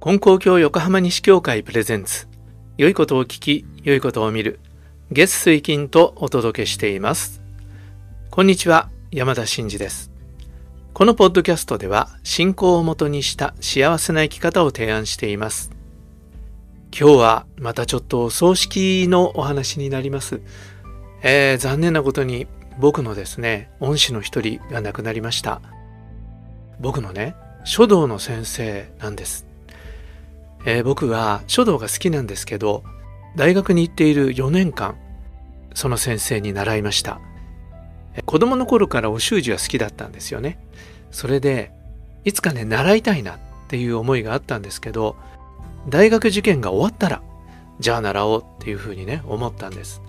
金光教横浜西教会プレゼンツ。良いことを聞き良いことを見る。月水金とお届けしています。こんにちは山田真嗣です。このポッドキャストでは信仰をもとにした幸せな生き方を提案しています。今日はまたちょっとお葬式のお話になります、えー、残念なことに僕のですね恩師の一人が亡くなりました。僕のね書道の先生なんです。えー、僕は書道が好きなんですけど大学に行っている4年間その先生に習いました。子供の頃からお習字は好きだったんですよね。それでいつかね習いたいなっていう思いがあったんですけど大学受験が終わったらじゃあ習おうっていうふうにね思ったんです。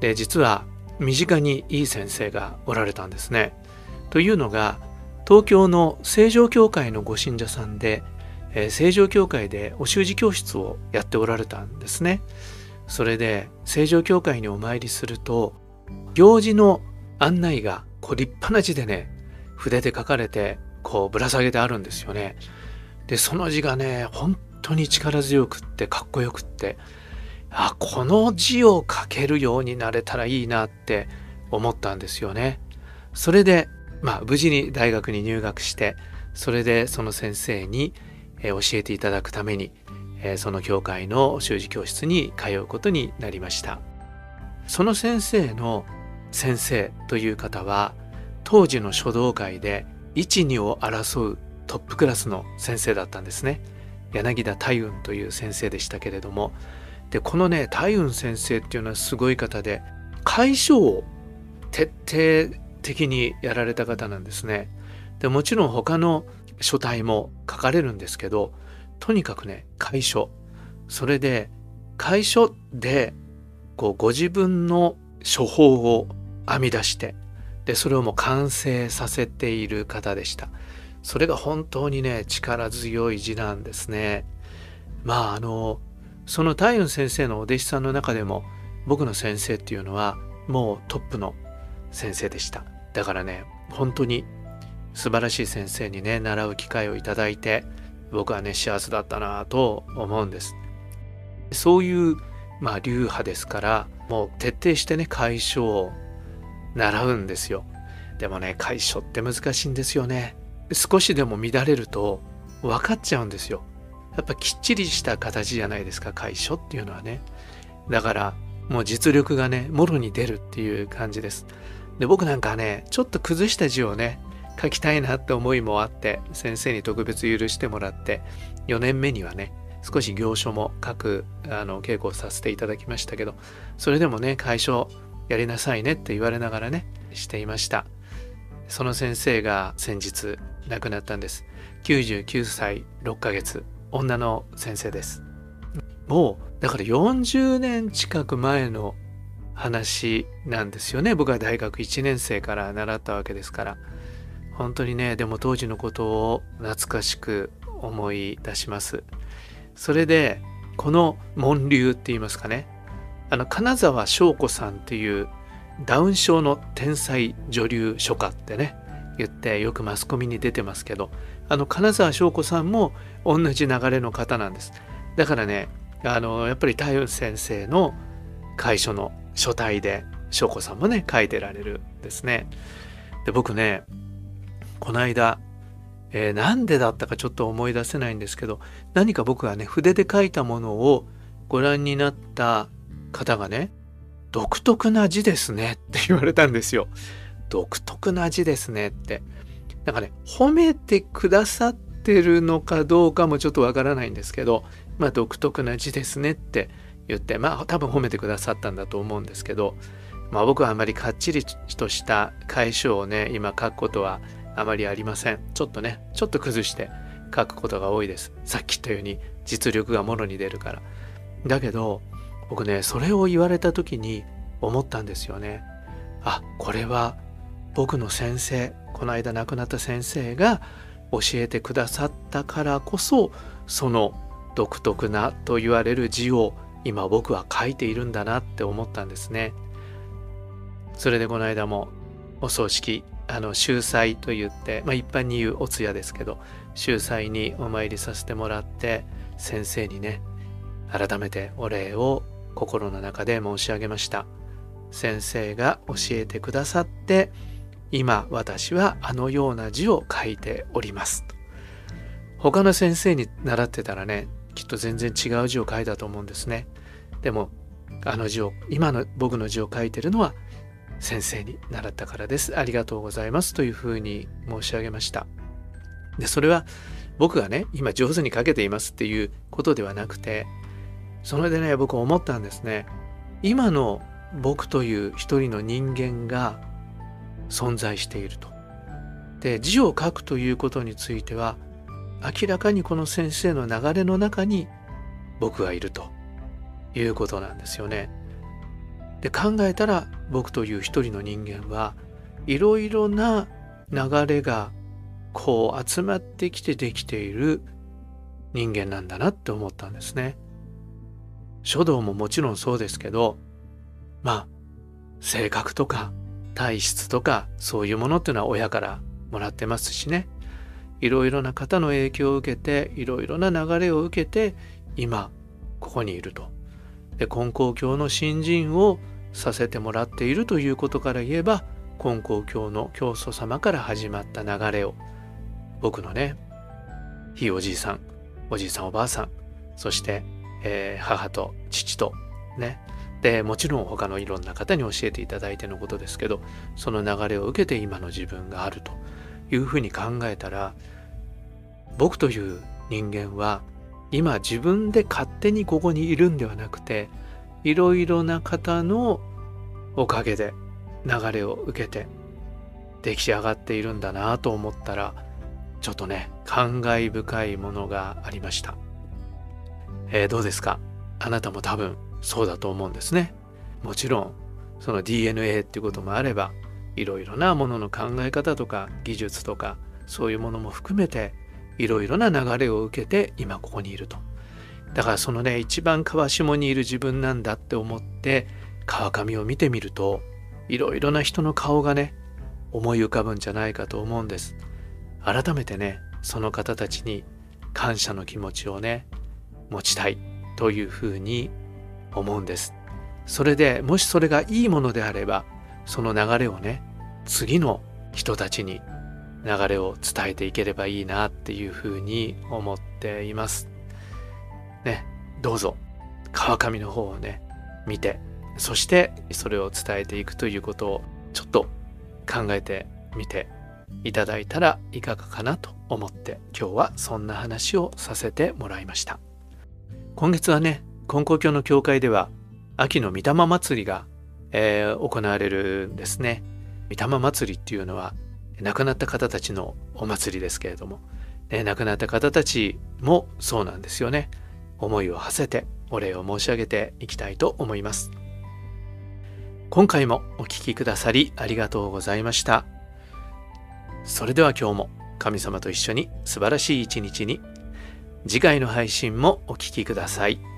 で実は身近にいい先生がおられたんですね。というのが東京の成城教会のご信者さんでえ成城教会でお習字教室をやっておられたんですね。それで成城教会にお参りすると行事の案内がこう立派な字でね筆で書かれてこうぶら下げてあるんですよね。でその字がね本当に力強くってかっこよくってあこの字を書けるようになれたらいいなって思ったんですよね。それでまあ無事に大学に入学してそれでその先生にえ教えていただくために、えその教会の習字教室に通うことになりました。その先生の先生という方は当時の書道界で一二を争うトップクラスの先生だったんですね。柳田大雲という先生でしたけれども。でこのね大雲先生っていうのはすごい方で解消を徹底的にやられた方なんですね。でもちろん他の書体も書かれるんですけどとにかくね楷書。それで楷書でこうご自分の処方を編み出してでそれをもう完成させている方でした。それが本当にね力強い字なんですね。まああのその太雲先生のお弟子さんの中でも僕の先生っていうのはもうトップの先生でした。だからね本当に素晴らしい先生にね習う機会をいただいて僕はね幸せだったなと思うんです。そういうまあ流派ですからもう徹底してね解消を習うんですよ。でもね解消って難しいんですよね。少しでも乱れると分かっちゃうんですよ。やっぱきっちりした形じゃないですか解消っていうのはね。だからもう実力がねもろに出るっていう感じです。で僕なんかねちょっと崩した字をね書きたいなって思いもあって先生に特別許してもらって4年目にはね少し行書も書くあの稽古をさせていただきましたけどそれでもね解消やりなさいねって言われながらねしていました。その先生が先日亡くなったんです。99歳6ヶ月。女の先生です。もうだから40年近く前の話なんですよね。僕は大学1年生から習ったわけですから。本当にねでも当時のことを懐かしく思い出します。それでこの門流って言いますかね。あの金沢翔子さんっていうダウン症の天才女流書家ってね言ってよくマスコミに出てますけどあの金沢翔子さんも同じ流れの方なんです。だからねあのやっぱり太陽先生の楷書の書体で翔子さんもね書いてられるですねで僕ねこの間、えー、なんでだったかちょっと思い出せないんですけど何か僕がね筆で書いたものをご覧になった方がね独特な字ですねって言われたんですよ。独特な字ですねって。なんかね褒めてくださってるのかどうかもちょっとわからないんですけどまあ独特な字ですねって言ってまあ多分褒めてくださったんだと思うんですけどまあ僕はあまりかっちりとした解消をね今書くことはあまりありません。ちょっとね、ちょっと崩して書くことが多いです。さっき言ったように実力がもろに出るから。だけど、僕ね、それを言われた時に思ったんですよね。あ、これは僕の先生、この間亡くなった先生が教えてくださったからこそ、その独特なと言われる字を今僕は書いているんだなって思ったんですね。それでこの間もお葬式あの秀才と言って、まあ、一般に言うお通夜ですけど秀才にお参りさせてもらって先生にね改めてお礼を心の中で申し上げました先生が教えてくださって今私はあのような字を書いております他の先生に習ってたらねきっと全然違う字を書いたと思うんですね。でもあの字を今の僕の字を書いてるのは先生に習ったからです。ありがとうございます。というふうに申し上げました。でそれは僕がね今上手に書けていますっていうことではなくてそれでね僕思ったんですね。今の僕という一人の人間が存在していると。で字を書くということについては明らかにこの先生の流れの中に僕がいるということなんですよね。で考えたら僕という一人の人間はいろいろな流れがこう集まってきてできている人間なんだなって思ったんですね。書道ももちろんそうですけどまあ性格とか体質とかそういうものっていうのは親からもらってますしねいろいろな方の影響を受けていろいろな流れを受けて今ここにいると。で金光教の新人をさせてもらっているということから言えば金光教の教祖様から始まった流れを僕のねひいおじいさんおじいさんおばあさんそして、えー、母と父とねでもちろん他のいろんな方に教えていただいてのことですけどその流れを受けて今の自分があるというふうに考えたら僕という人間は今自分で勝手にここにいるんではなくていろいろな方のおかげで流れを受けて出来上がっているんだなと思ったらちょっとね感慨深いものがありました、えー、どうですか？あなたも多分そうだと思うんですね。もちろんその DNA っていうこともあればいろいろなものの考え方とか技術とかそういうものも含めていろいろな流れを受けて今ここにいると。だからそのね一番川下にいる自分なんだって思って川上を見てみるといろいろな人の顔がね思い浮かぶんじゃないかと思うんです。改めてねその方たちに感謝の気持ちをね持ちたいというふうに思うんです。それでもしそれがいいものであればその流れをね次の人たちに流れを伝えていければいいなっていうふうに思っています。ね、どうぞ川上の方をね見てそしてそれを伝えていくということをちょっと考えてみていただいたらいかがかなと思って今日はそんな話をさせてもらいました。今月はね金光教の教会では秋の御霊祭りが、えー、行われるんですね。御霊祭りっていうのは亡くなった方たちのお祭りですけれども、ね、亡くなった方たちもそうなんですよね。思いを馳せてお礼を申し上げていきたいと思います。今回もお聴きくださりありがとうございました。それでは今日も神様と一緒に素晴らしい一日に次回の配信もお聴きください。